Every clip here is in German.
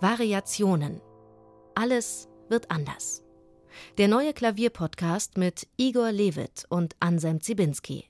Variationen. Alles wird anders. Der neue Klavierpodcast mit Igor Levit und Anselm Zibinski.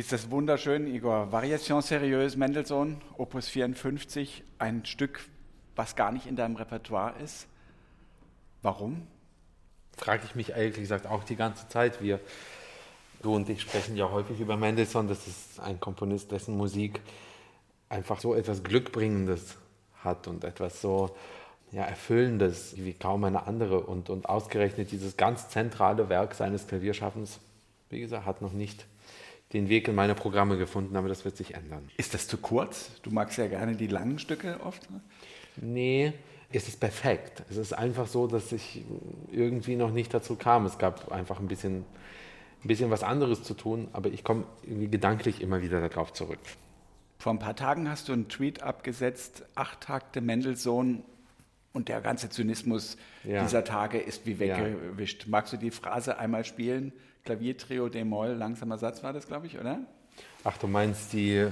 Spielst das wunderschön, Igor. Variation Sérieuse, Mendelssohn, Opus 54, ein Stück, was gar nicht in deinem Repertoire ist. Warum? Frage ich mich ehrlich gesagt auch die ganze Zeit. Wir, du und ich sprechen ja häufig über Mendelssohn. Das ist ein Komponist, dessen Musik einfach so etwas Glückbringendes hat und etwas so ja, Erfüllendes wie kaum eine andere. Und, und ausgerechnet dieses ganz zentrale Werk seines Klavierschaffens, wie gesagt, hat noch nicht den Weg in meine Programme gefunden, aber das wird sich ändern. Ist das zu kurz? Du magst ja gerne die langen Stücke oft. Ne? Nee, es ist perfekt. Es ist einfach so, dass ich irgendwie noch nicht dazu kam. Es gab einfach ein bisschen, ein bisschen was anderes zu tun, aber ich komme irgendwie gedanklich immer wieder darauf zurück. Vor ein paar Tagen hast du einen Tweet abgesetzt, acht Takte Mendelssohn und der ganze Zynismus ja. dieser Tage ist wie weggewischt. Ja. Magst du die Phrase einmal spielen? Klaviertrio D-Moll, langsamer Satz war das, glaube ich, oder? Ach, du meinst die. Äh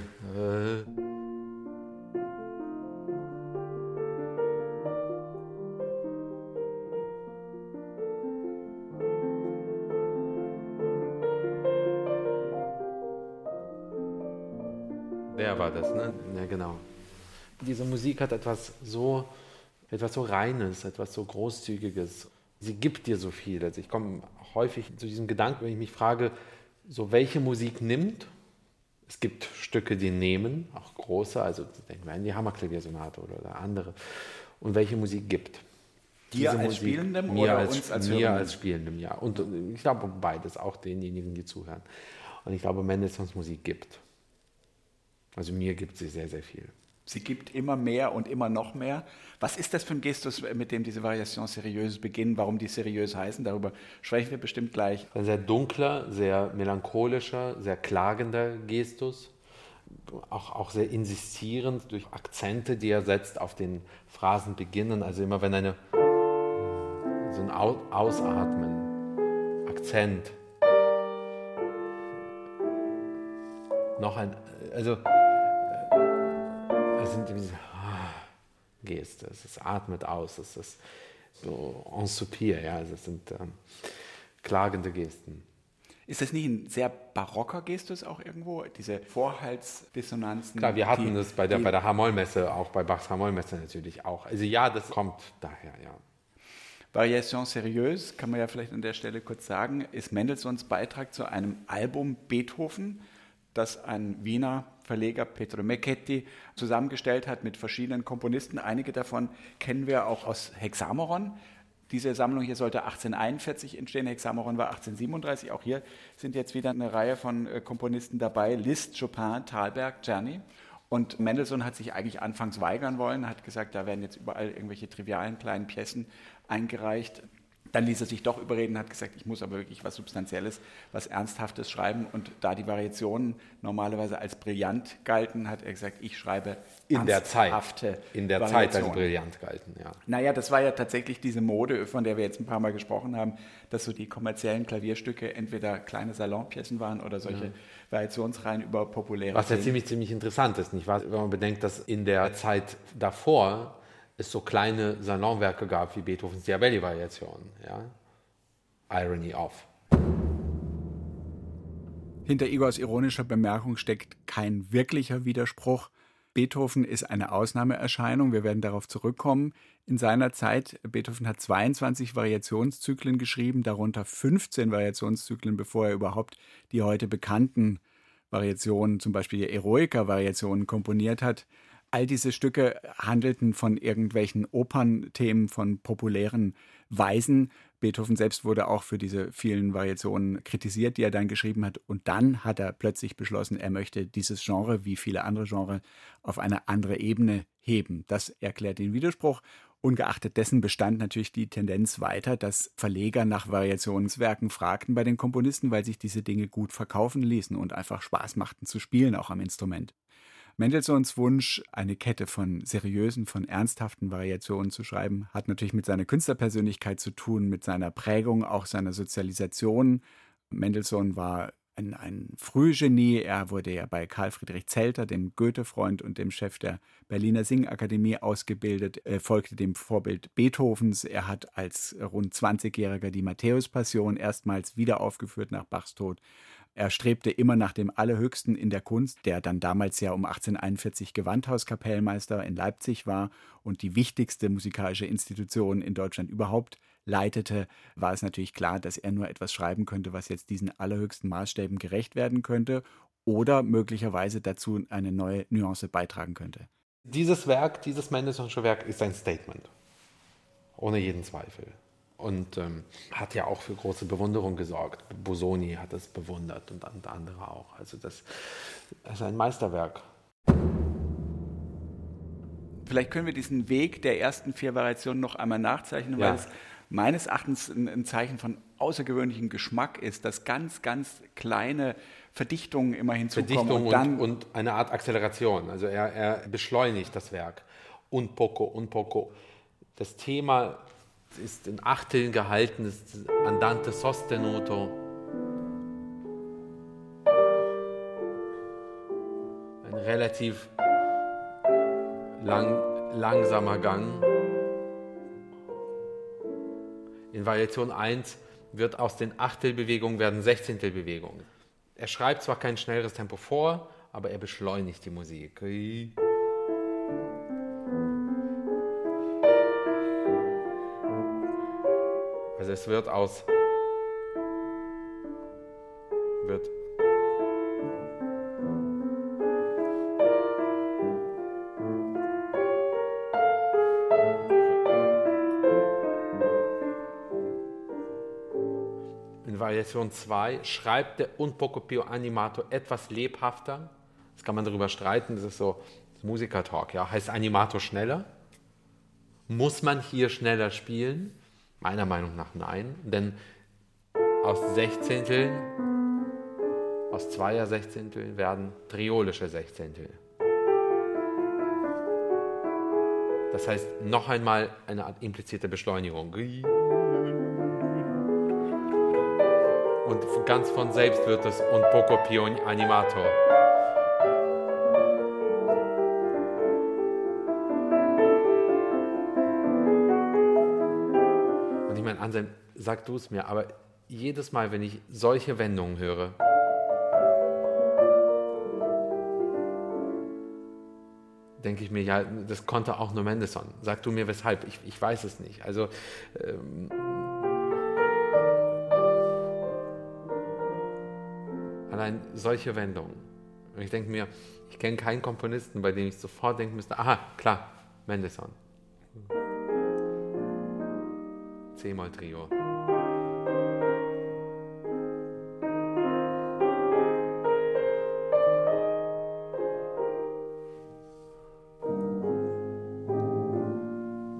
Der war das, ne? Ja, genau. Diese Musik hat etwas so, etwas so Reines, etwas so Großzügiges. Sie gibt dir so viel. Also ich komme häufig zu diesem Gedanken, wenn ich mich frage, so welche Musik nimmt. Es gibt Stücke, die nehmen, auch große, also denken wir an die Hammerklaviersonate oder, andere. Und welche Musik gibt. Dir als Musik, Spielendem mir oder als, uns als Mir als Spielendem, ja. Und ich glaube beides, auch denjenigen, die zuhören. Und ich glaube, Mendelssohns Musik gibt. Also mir gibt sie sehr, sehr viel. Sie gibt immer mehr und immer noch mehr. Was ist das für ein Gestus, mit dem diese Variation seriös beginnen? Warum die seriös heißen? Darüber sprechen wir bestimmt gleich. Ein sehr dunkler, sehr melancholischer, sehr klagender Gestus. Auch, auch sehr insistierend durch Akzente, die er setzt auf den Phrasenbeginnen. Also immer wenn eine so ein Ausatmen, Akzent, noch ein, also sind diese Geste, es ist atmet aus, es ist so en soupir, ja, also es sind ähm, klagende Gesten. Ist das nicht ein sehr barocker Gestus auch irgendwo, diese Vorhaltsdissonanzen? Klar, wir hatten die, das bei der, bei der Hamollmesse, auch bei Bachs Hamollmesse natürlich auch. Also ja, das kommt daher, ja. Variation Sérieuse, kann man ja vielleicht an der Stelle kurz sagen, ist Mendelssohns Beitrag zu einem Album Beethoven, das ein Wiener Verleger Petro Mecchetti zusammengestellt hat mit verschiedenen Komponisten. Einige davon kennen wir auch aus Hexameron. Diese Sammlung hier sollte 1841 entstehen, Hexameron war 1837. Auch hier sind jetzt wieder eine Reihe von äh, Komponisten dabei: Liszt, Chopin, Thalberg, Czerny. Und Mendelssohn hat sich eigentlich anfangs weigern wollen, hat gesagt, da werden jetzt überall irgendwelche trivialen kleinen Piessen eingereicht. Dann ließ er sich doch überreden, hat gesagt, ich muss aber wirklich was Substanzielles, was Ernsthaftes schreiben. Und da die Variationen normalerweise als brillant galten, hat er gesagt, ich schreibe in der Zeit. In der Zeit als brillant galten, ja. Naja, das war ja tatsächlich diese Mode, von der wir jetzt ein paar Mal gesprochen haben, dass so die kommerziellen Klavierstücke entweder kleine Salonpiessen waren oder solche ja. Variationsreihen über populäre. Was ja ziemlich, ziemlich interessant ist, nicht wahr? Wenn man bedenkt, dass in der Zeit davor es so kleine Salonwerke gab wie Beethovens Diabelli-Variation. Ja? Irony of. Hinter Igors ironischer Bemerkung steckt kein wirklicher Widerspruch. Beethoven ist eine Ausnahmeerscheinung. Wir werden darauf zurückkommen. In seiner Zeit, Beethoven hat 22 Variationszyklen geschrieben, darunter 15 Variationszyklen, bevor er überhaupt die heute bekannten Variationen, zum Beispiel die Eroica-Variationen, komponiert hat. All diese Stücke handelten von irgendwelchen Opernthemen, von populären Weisen. Beethoven selbst wurde auch für diese vielen Variationen kritisiert, die er dann geschrieben hat. Und dann hat er plötzlich beschlossen, er möchte dieses Genre, wie viele andere Genres, auf eine andere Ebene heben. Das erklärt den Widerspruch. Ungeachtet dessen bestand natürlich die Tendenz weiter, dass Verleger nach Variationswerken fragten bei den Komponisten, weil sich diese Dinge gut verkaufen ließen und einfach Spaß machten zu spielen, auch am Instrument. Mendelssohns Wunsch, eine Kette von seriösen, von ernsthaften Variationen zu schreiben, hat natürlich mit seiner Künstlerpersönlichkeit zu tun, mit seiner Prägung, auch seiner Sozialisation. Mendelssohn war ein, ein Frühgenie. Er wurde ja bei Karl Friedrich Zelter, dem Goethe-Freund und dem Chef der Berliner Singakademie, ausgebildet. Er folgte dem Vorbild Beethovens. Er hat als rund 20-Jähriger die Matthäus-Passion erstmals wieder aufgeführt nach Bachs Tod. Er strebte immer nach dem Allerhöchsten in der Kunst, der dann damals ja um 1841 Gewandhauskapellmeister in Leipzig war und die wichtigste musikalische Institution in Deutschland überhaupt leitete, war es natürlich klar, dass er nur etwas schreiben könnte, was jetzt diesen allerhöchsten Maßstäben gerecht werden könnte oder möglicherweise dazu eine neue Nuance beitragen könnte. Dieses Werk, dieses Mendelssohnsche Werk ist ein Statement. Ohne jeden Zweifel und ähm, hat ja auch für große Bewunderung gesorgt. Bosoni hat es bewundert und andere auch. Also das, das ist ein Meisterwerk. Vielleicht können wir diesen Weg der ersten vier Variationen noch einmal nachzeichnen, ja. weil es meines Erachtens ein, ein, Zeichen von außergewöhnlichem Geschmack ist, dass ganz, ganz kleine Verdichtungen immer hinzukommen. Verdichtung und, dann und, und eine Art Acceleration. Also er, er beschleunigt das Werk. Un poco, un poco. Das Thema ist in Achteln gehalten, ist Andante sostenuto. Ein relativ lang, langsamer Gang. In Variation 1 wird aus den Achtelbewegungen werden Sechzehntelbewegungen. Er schreibt zwar kein schnelleres Tempo vor, aber er beschleunigt die Musik. Also es wird aus wird In Variation 2 schreibt der Un poco più animato etwas lebhafter. Das kann man darüber streiten, das ist so Musiker-Talk. Ja? Heißt Animato schneller? Muss man hier schneller spielen? Meiner Meinung nach nein, denn aus Sechzehnteln, aus zweier Sechzehnteln werden triolische Sechzehntel. Das heißt, noch einmal eine Art implizierte Beschleunigung. Und ganz von selbst wird es un poco più animato. Anselm, sag du es mir, aber jedes Mal, wenn ich solche Wendungen höre, denke ich mir, ja, das konnte auch nur Mendelssohn. Sag du mir weshalb, ich, ich weiß es nicht. Also ähm, allein solche Wendungen. Und ich denke mir, ich kenne keinen Komponisten, bei dem ich sofort denken müsste, aha, klar, Mendelssohn. C-Moll-Trio.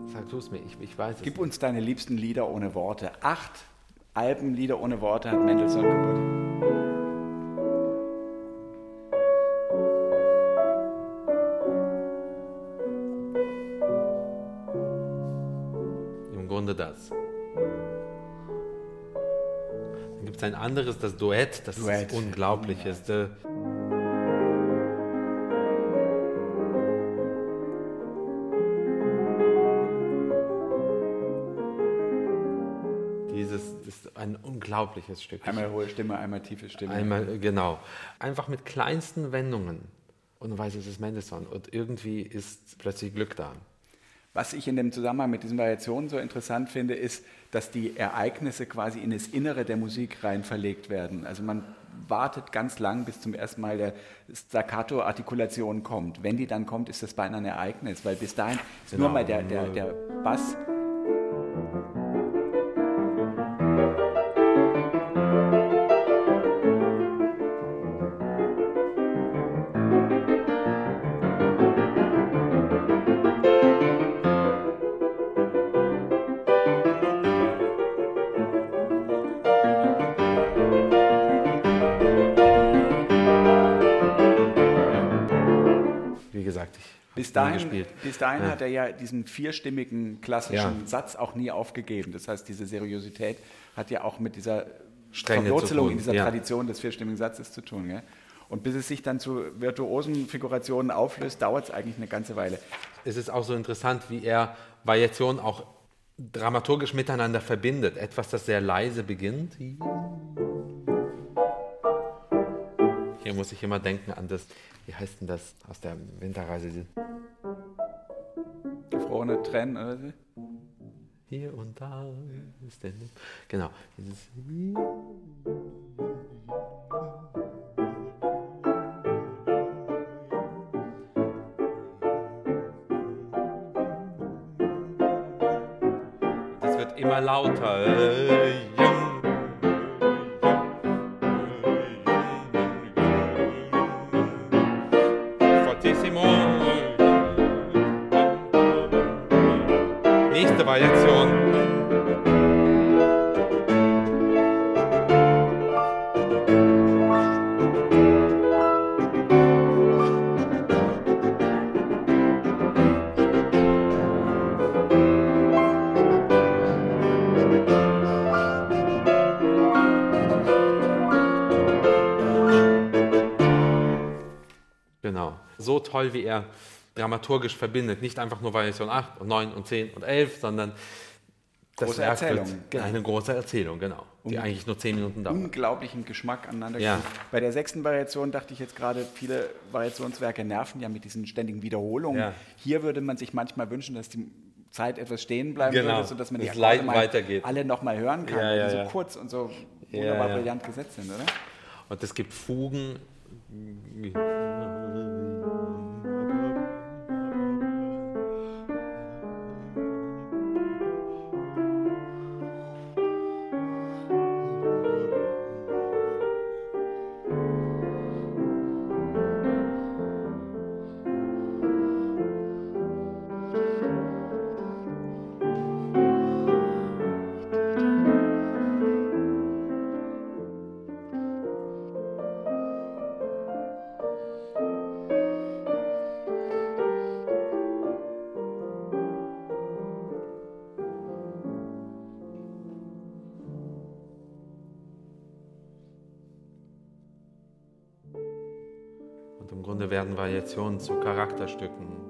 Sag du es mir, ich, ich weiß es Gib nicht. uns deine liebsten Lieder ohne Worte. Acht Alben Lieder ohne Worte hat Mendelssohn geboten. Im Grunde das. Gibt es ein anderes, das Duett, das Duett. ist unglaublichste. Dieses ist ein unglaubliches Stück. Einmal hohe Stimme, einmal tiefe Stimme. Einmal, äh, genau. Einfach mit kleinsten Wendungen. Und du weißt, es ist Mendelssohn. Und irgendwie ist plötzlich Glück da. Was ich in dem Zusammenhang mit diesen Variationen so interessant finde, ist, dass die Ereignisse quasi in das Innere der Musik rein verlegt werden. Also man wartet ganz lang, bis zum ersten Mal der Staccato-Artikulation kommt. Wenn die dann kommt, ist das beinahe ein Ereignis, weil bis dahin ist nur Genau. mal der, der, der Bass. Dahin, gespielt. bis dahin Ja. hat er ja diesen vierstimmigen klassischen Ja. Satz auch nie aufgegeben. Das heißt, diese Seriosität hat ja auch mit dieser Verwurzelung in dieser ja. Tradition des vierstimmigen Satzes zu tun. Gell? Und bis es sich dann zu virtuosen Figurationen auflöst, dauert es eigentlich eine ganze Weile. Es ist auch so interessant, wie er Variationen auch dramaturgisch miteinander verbindet. Etwas, das sehr leise beginnt. Hier muss ich immer denken an das, wie heißt denn das aus der Winterreise? Gefrorene Tränen oder so. Hier und da ist der. Genau. Dieses Das wird immer lauter. Genau. So toll, wie er dramaturgisch verbindet. Nicht einfach nur Variation 8 und 9 und 10 und 11, sondern das Große Erzählung. Genau, Eine große Erzählung, genau. Die Um- eigentlich nur 10 Minuten dauert. Unglaublichen Geschmack aneinander Ja. Bei der sechsten Variation dachte ich jetzt gerade, viele Variationswerke nerven ja mit diesen ständigen Wiederholungen. Ja. Hier würde man sich manchmal wünschen, dass die Zeit etwas stehen bleiben Genau. würde, sodass man die Das Akkorde Leid mal weitergeht. alle nochmal hören kann, Ja, weil ja, die so kurz und so wunderbar brillant gesetzt sind, oder? Und es gibt Fugen. Yeah. Werden Variationen zu Charakterstücken.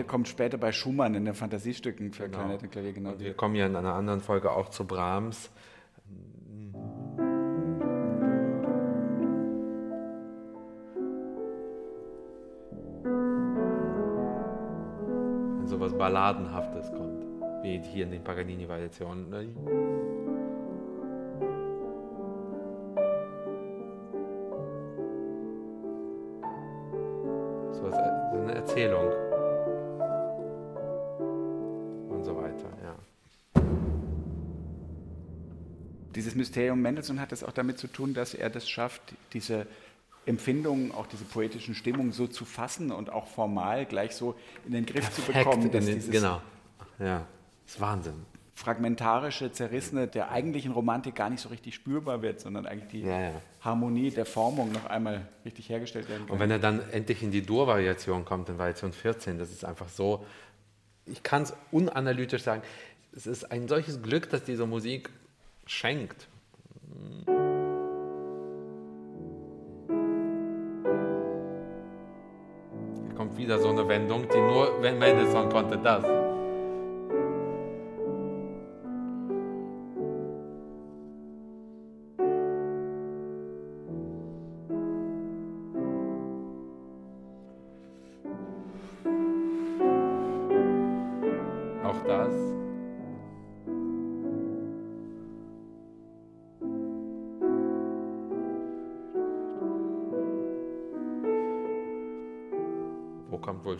Stelle kommt später bei Schumann in den Fantasiestücken für genau. Klarinette und Klavier genau. Und wir kommen ja in einer anderen Folge auch zu Brahms. Wenn sowas Balladenhaftes kommt, wie hier in den Paganini-Variationen. Dieses Mysterium Mendelssohn hat es auch damit zu tun, dass er das schafft, diese Empfindungen, auch diese poetischen Stimmungen so zu fassen und auch formal gleich so in den Griff Perfekt zu bekommen. Dass den, genau, ja, das ist Wahnsinn. Fragmentarische, zerrissene, der eigentlichen Romantik gar nicht so richtig spürbar wird, sondern eigentlich die ja, ja. Harmonie der Formung noch einmal richtig hergestellt werden kann. Und wenn er dann endlich in die Dur-Variation kommt, in Variation 14, das ist einfach so, ich kann es unanalytisch sagen, es ist ein solches Glück, dass diese Musik schenkt. Hier kommt wieder so eine Wendung, die nur Mendelssohn konnte das.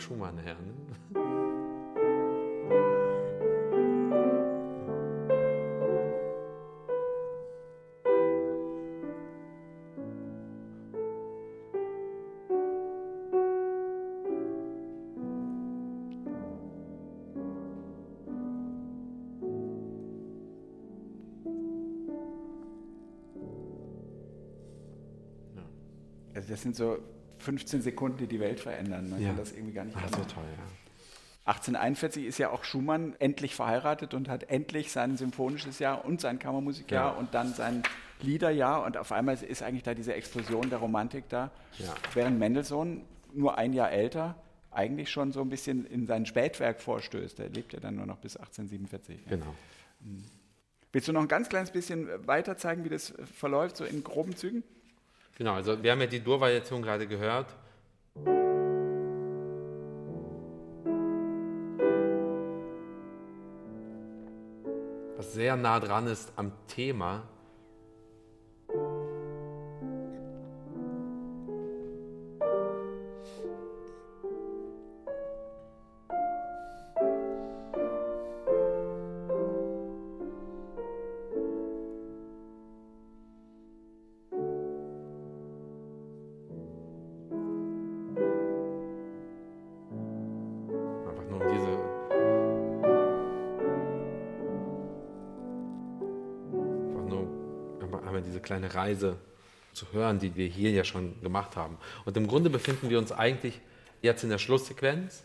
Schumann her. Ne? Also das sind so 15 Sekunden, die die Welt verändern. Man ja. kann das irgendwie gar nicht Ach, so toll, ja. 1841 ist ja auch Schumann endlich verheiratet und hat endlich sein symphonisches Jahr und sein Kammermusikjahr ja. und dann sein Liederjahr und auf einmal ist eigentlich da diese Explosion der Romantik da. Ja. Während Mendelssohn nur ein Jahr älter eigentlich schon so ein bisschen in sein Spätwerk vorstößt. Er lebt ja dann nur noch bis 1847. Genau. Hm. Willst du noch ein ganz kleines bisschen weiter zeigen, wie das verläuft, so in groben Zügen? Genau, also wir haben ja die Dur-Variation gerade gehört. Was sehr nah dran ist am Thema Reise zu hören, die wir hier ja schon gemacht haben. Und im Grunde befinden wir uns eigentlich jetzt in der Schlusssequenz.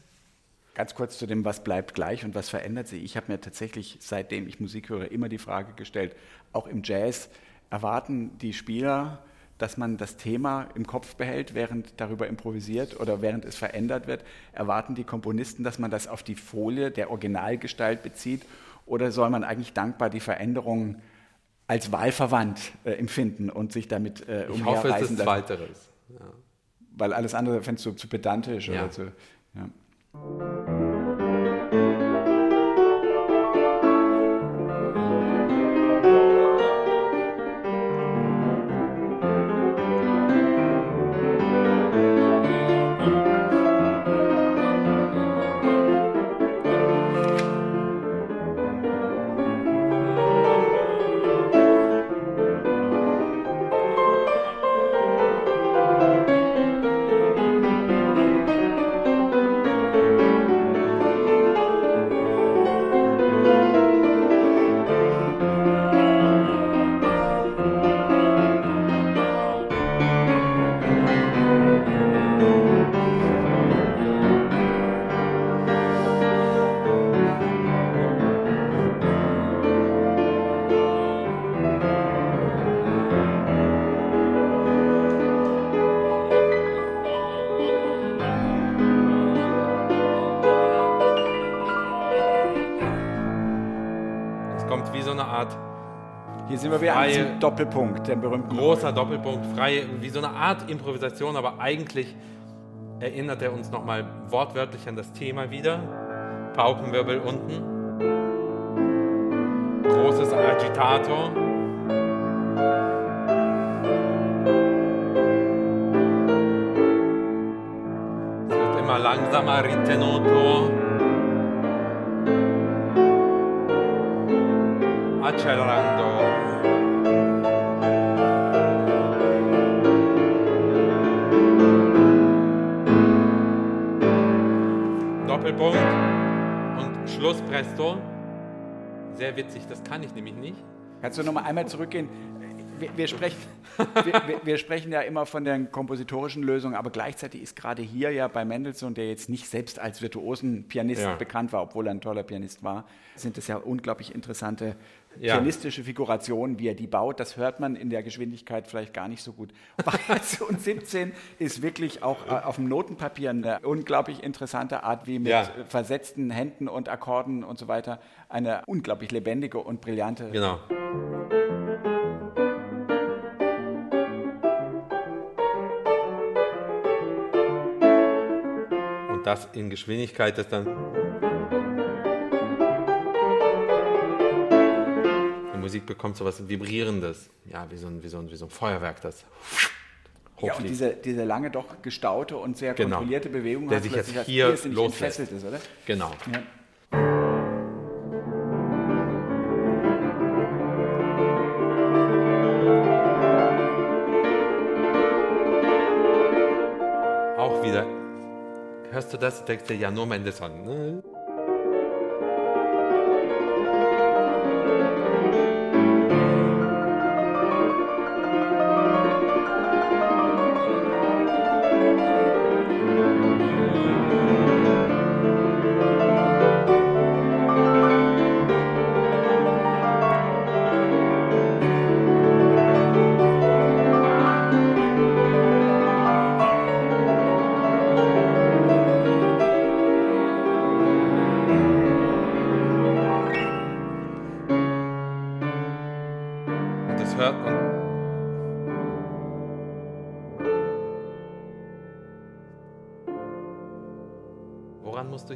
Ganz kurz zu dem, was bleibt gleich und was verändert sich. Ich habe mir tatsächlich, seitdem ich Musik höre, immer die Frage gestellt, auch im Jazz, erwarten die Spieler, dass man das Thema im Kopf behält, während darüber improvisiert oder während es verändert wird? Erwarten die Komponisten, dass man das auf die Folie der Originalgestalt bezieht? Oder soll man eigentlich dankbar die Veränderungen als wahlverwandt äh, empfinden und sich damit äh, Ich hoffe, es ist Zweiteres. Ja. Weil alles andere fändest du zu pedantisch ja. oder zu. Ja. Wieder freie, am Doppelpunkt, der berühmten. Großer Doppelpunkt, frei, wie so eine Art Improvisation, aber eigentlich erinnert er uns nochmal wortwörtlich an das Thema wieder. Paukenwirbel unten. Großes Agitator. Es wird immer langsamer, ritenuto. Accelerando. Doppelpunkt und Schluss presto. Sehr witzig, das kann ich nämlich nicht. Kannst du noch mal einmal zurückgehen? Wir, wir sprechen, wir, wir, sprechen ja immer von der kompositorischen Lösung, aber gleichzeitig ist gerade hier ja bei Mendelssohn, der jetzt nicht selbst als virtuosen Pianist ja. bekannt war, obwohl er ein toller Pianist war, sind das ja unglaublich interessante ja. pianistische Figuration, wie er die baut, das hört man in der Geschwindigkeit vielleicht gar nicht so gut. Variation 17 ist wirklich auch äh, auf dem Notenpapier eine unglaublich interessante Art, wie mit ja. versetzten Händen und Akkorden und so weiter eine unglaublich lebendige und brillante. Genau. Und das in Geschwindigkeit, das dann Musik bekommt so was Vibrierendes, ja, wie so ein, wie so ein, wie so ein Feuerwerk, das ja, und diese, diese lange, doch gestaute und sehr genau. kontrollierte Bewegung, der sich jetzt hier loslässt. Ist, oder? Genau. Ja. Auch wieder, hörst du das, denkst du, ja, nur Mendelssohn.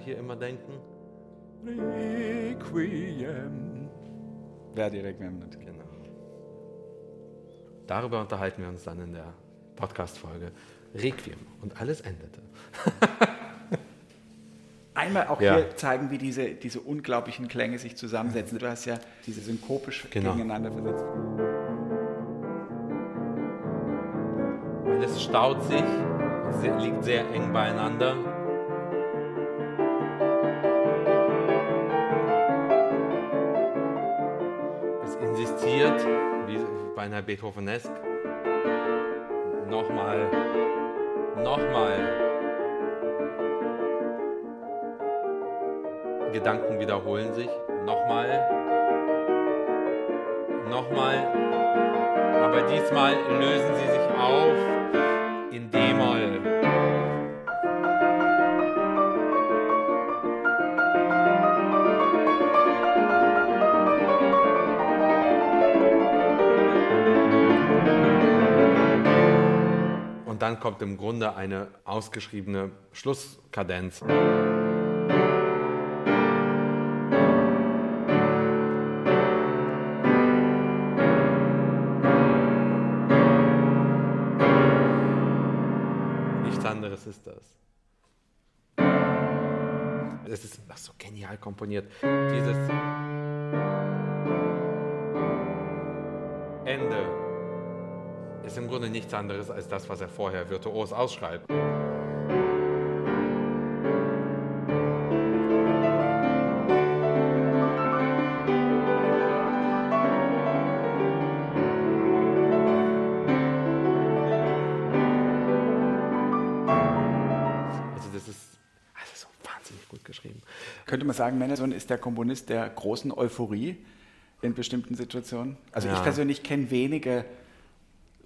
Ne? denken? Requiem. Verdi Requiem. Genau. Darüber unterhalten wir uns dann in der Podcast-Folge Requiem. Und alles endete. Einmal auch ja. hier zeigen, wie diese, diese unglaublichen Klänge sich zusammensetzen. Du hast ja diese synkopisch genau. gegeneinander versetzt. Alles staut sich, liegt sehr eng beieinander. Insistiert, wie beinahe Beethovenesk. Nochmal, nochmal. Gedanken wiederholen sich. Nochmal, nochmal. Aber diesmal lösen sie sich auf in D-Moll. Dann kommt im Grunde eine ausgeschriebene Schlusskadenz. Nichts anderes ist das. Es ist ach so genial komponiert. Dieses Ende ist im Grunde nichts anderes als das, was er vorher virtuos ausschreibt. Also das ist so wahnsinnig gut geschrieben. Könnte man sagen, Mendelssohn ist der Komponist der großen Euphorie in bestimmten Situationen? Also ja. ich persönlich kenne wenige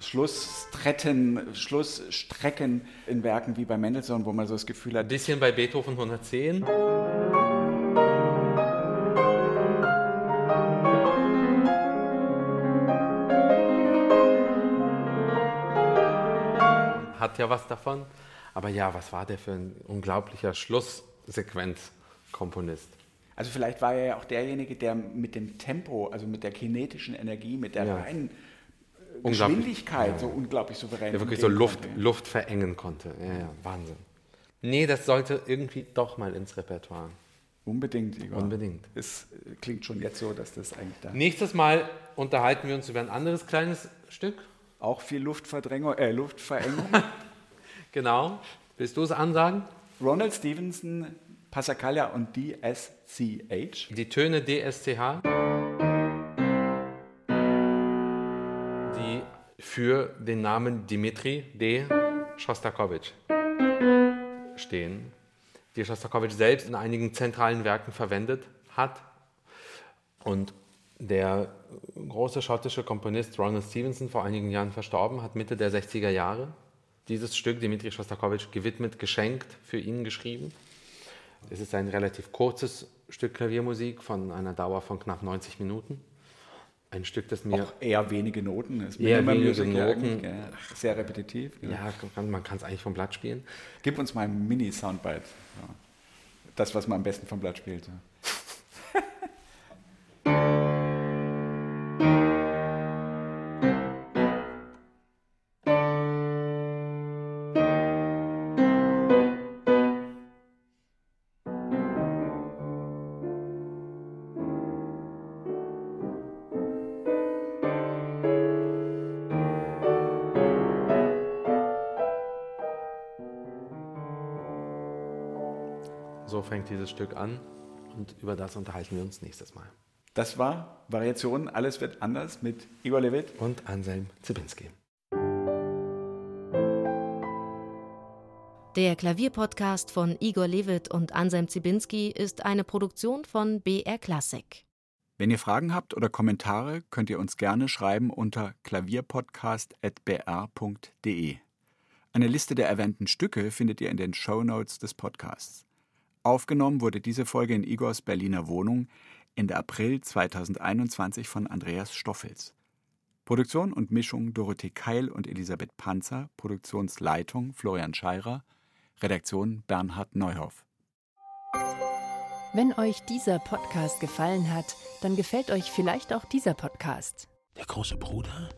Schlussstrecken, Schlussstrecken in Werken wie bei Mendelssohn, wo man so das Gefühl hat. Ein bisschen bei Beethoven 110. Hat ja was davon. Aber ja, was war der für ein unglaublicher Schlusssequenzkomponist? Also vielleicht war er ja auch derjenige, der mit dem Tempo, also mit der kinetischen Energie, mit der ja. reinen Geschwindigkeit ja. so unglaublich souverän. Der wirklich so Luft, Luft verengen konnte. Ja, ja, Wahnsinn. Nee, das sollte irgendwie doch mal ins Repertoire. Unbedingt, Igor. Unbedingt. Es klingt schon jetzt so, dass das eigentlich da. Nächstes Mal unterhalten wir uns über ein anderes kleines Stück. Auch viel Luftverdrängung, äh, Luftverengung. genau. Willst du es ansagen? Ronald Stevenson, Passacaglia und DSCH. Die Töne DSCH, für den Namen Dimitri D. Schostakowitsch stehen, die Schostakowitsch selbst in einigen zentralen Werken verwendet hat. Und der große schottische Komponist Ronald Stevenson, vor einigen Jahren verstorben, hat Mitte der 60er Jahre dieses Stück Dimitri Schostakowitsch gewidmet, geschenkt, für ihn geschrieben. Es ist ein relativ kurzes Stück Klaviermusik von einer Dauer von knapp 90 Minuten. Ein Stück, das mir. Auch eher wenige Noten ist. Eher wenige Noten. Sehr repetitiv. Ja, man kann es eigentlich vom Blatt spielen. Gib uns mal ein Mini-Soundbite. Das, was man am besten vom Blatt spielt. Fängt dieses Stück an und über das unterhalten wir uns nächstes Mal. Das war Variationen, alles wird anders mit Igor Levit und Anselm Zibinski. Der Klavierpodcast von Igor Levit und Anselm Zibinski ist eine Produktion von BR Classic. Wenn ihr Fragen habt oder Kommentare, könnt ihr uns gerne schreiben unter klavierpodcast.br.de. Eine Liste der erwähnten Stücke findet ihr in den Show Notes des Podcasts. Aufgenommen wurde diese Folge in Igors Berliner Wohnung Ende April 2021 von Andreas Stoffels. Produktion und Mischung Dorothee Keil und Elisabeth Panzer, Produktionsleitung Florian Scheirer, Redaktion Bernhard Neuhoff. Wenn euch dieser Podcast gefallen hat, dann gefällt euch vielleicht auch dieser Podcast. Der große Bruder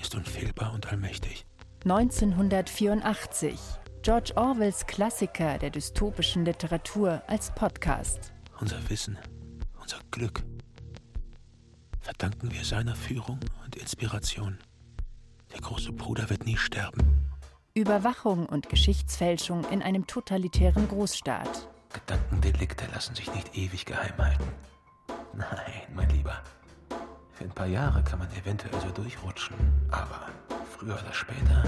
ist unfehlbar und allmächtig. 1984 George Orwells Klassiker der dystopischen Literatur als Podcast. Unser Wissen, unser Glück verdanken wir seiner Führung und Inspiration. Der große Bruder wird nie sterben. Überwachung und Geschichtsfälschung in einem totalitären Großstaat. Gedankendelikte lassen sich nicht ewig geheim halten. Nein, mein Lieber. Für ein paar Jahre kann man eventuell so durchrutschen, aber früher oder später,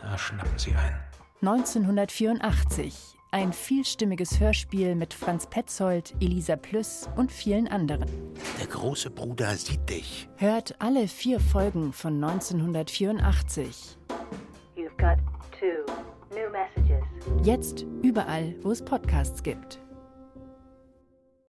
da schnappen sie ein. 1984. Ein vielstimmiges Hörspiel mit Franz Petzold, Elisa Plüss und vielen anderen. Der große Bruder sieht dich. Hört alle vier Folgen von 1984. You've got two new messages. Jetzt überall, wo es Podcasts gibt.